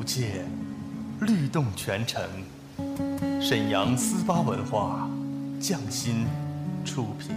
无界，律动全城。沈阳思巴文化，匠心出品。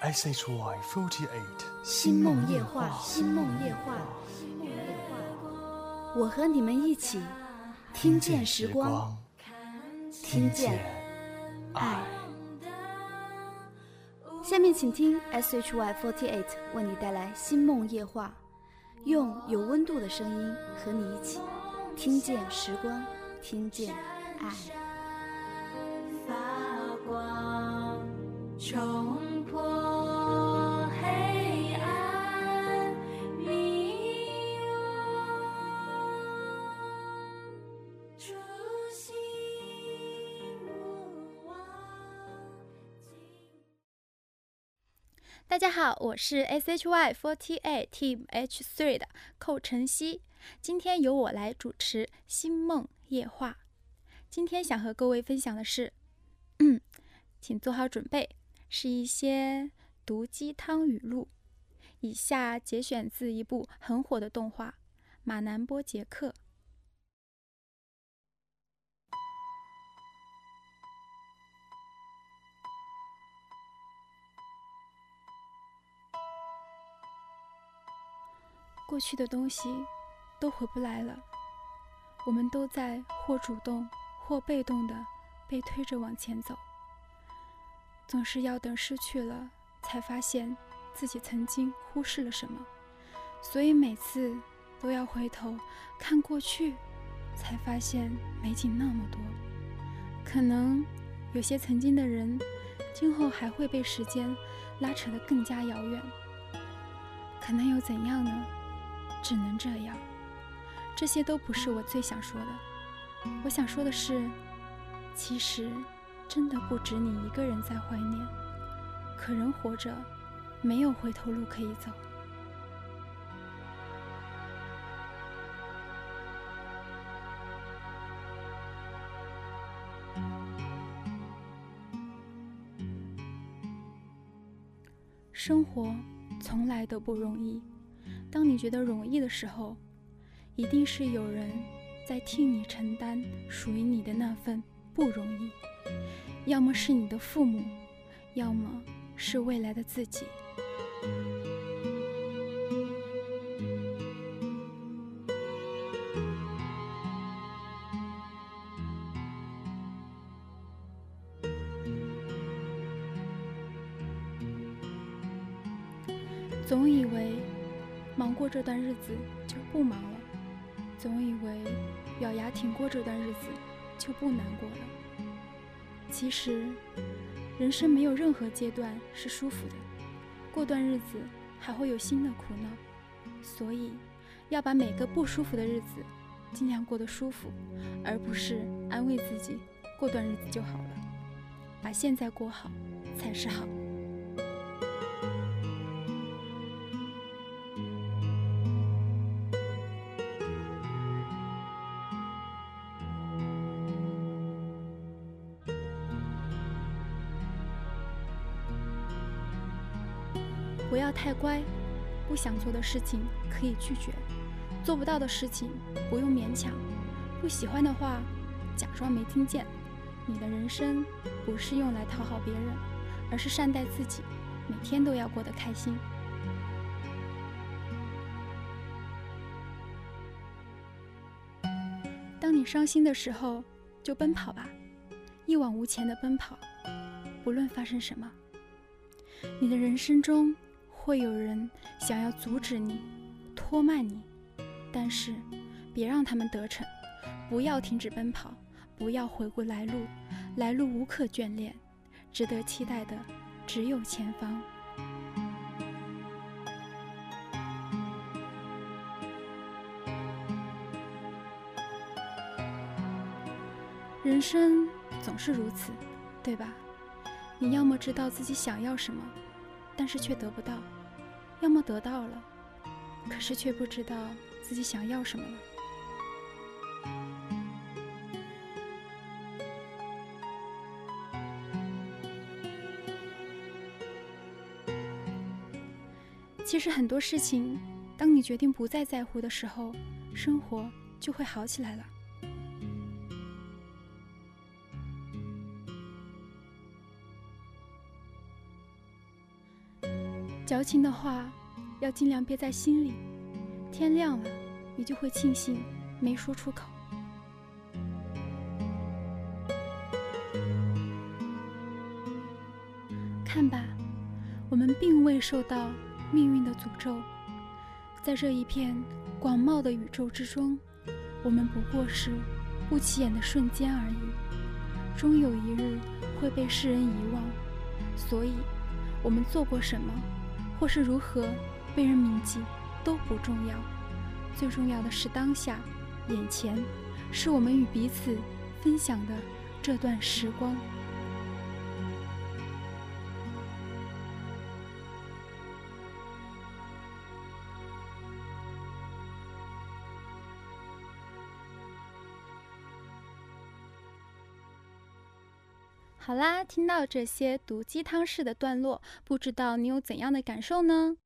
S H Y forty eight，星梦夜话，星梦夜话，我和你们一起听见时光，听见爱。下面请听 S H Y forty eight 为你带来星梦夜话，用有温度的声音和你一起听见时光，听见爱。发光，大家好，我是 S H Y Forty Eight Team H Three 的寇晨曦，今天由我来主持《星梦夜话》。今天想和各位分享的是，嗯，请做好准备，是一些毒鸡汤语录。以下节选自一部很火的动画《马南波杰克》。过去的东西都回不来了，我们都在或主动或被动的被推着往前走，总是要等失去了，才发现自己曾经忽视了什么，所以每次都要回头看过去，才发现美景那么多。可能有些曾经的人，今后还会被时间拉扯得更加遥远，可能又怎样呢？只能这样，这些都不是我最想说的。我想说的是，其实真的不止你一个人在怀念。可人活着，没有回头路可以走。生活从来都不容易。当你觉得容易的时候，一定是有人在替你承担属于你的那份不容易，要么是你的父母，要么是未来的自己。总以为忙过这段日子就不忙了，总以为咬牙挺过这段日子就不难过了。其实，人生没有任何阶段是舒服的，过段日子还会有新的苦恼，所以要把每个不舒服的日子尽量过得舒服，而不是安慰自己过段日子就好了。把现在过好才是好。不要太乖，不想做的事情可以拒绝，做不到的事情不用勉强，不喜欢的话假装没听见。你的人生不是用来讨好别人，而是善待自己，每天都要过得开心。当你伤心的时候，就奔跑吧，一往无前的奔跑，不论发生什么。你的人生中会有人想要阻止你、拖慢你，但是别让他们得逞，不要停止奔跑，不要回顾来路，来路无可眷恋，值得期待的只有前方。人生总是如此，对吧？你要么知道自己想要什么，但是却得不到；要么得到了，可是却不知道自己想要什么了。其实很多事情，当你决定不再在乎的时候，生活就会好起来了。矫情的话，要尽量憋在心里。天亮了，你就会庆幸没说出口。看吧，我们并未受到命运的诅咒，在这一片广袤的宇宙之中，我们不过是不起眼的瞬间而已，终有一日会被世人遗忘。所以，我们做过什么？或是如何被人铭记都不重要，最重要的是当下，眼前，是我们与彼此分享的这段时光。好啦，听到这些毒鸡汤式的段落，不知道你有怎样的感受呢？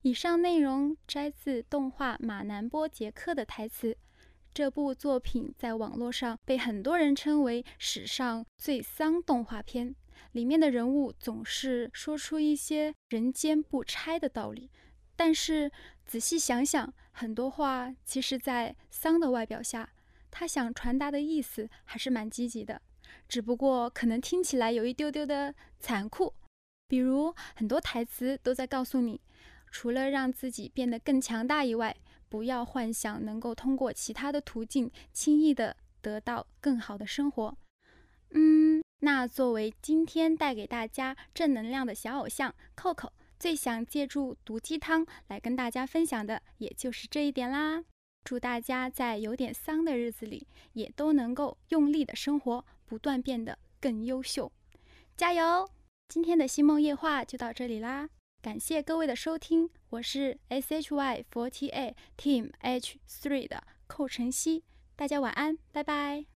以上内容摘自动画《马南波杰克》的台词。这部作品在网络上被很多人称为史上最丧动画片，里面的人物总是说出一些人间不拆的道理。但是仔细想想，很多话其实，在丧的外表下，他想传达的意思还是蛮积极的。只不过可能听起来有一丢丢的残酷，比如很多台词都在告诉你，除了让自己变得更强大以外，不要幻想能够通过其他的途径轻易的得到更好的生活。嗯，那作为今天带给大家正能量的小偶像 Coco，最想借助毒鸡汤来跟大家分享的，也就是这一点啦。祝大家在有点丧的日子里，也都能够用力的生活。不断变得更优秀，加油！今天的星梦夜话就到这里啦，感谢各位的收听，我是 S H Y Forty Eight Team H Three 的寇晨曦，大家晚安，拜拜。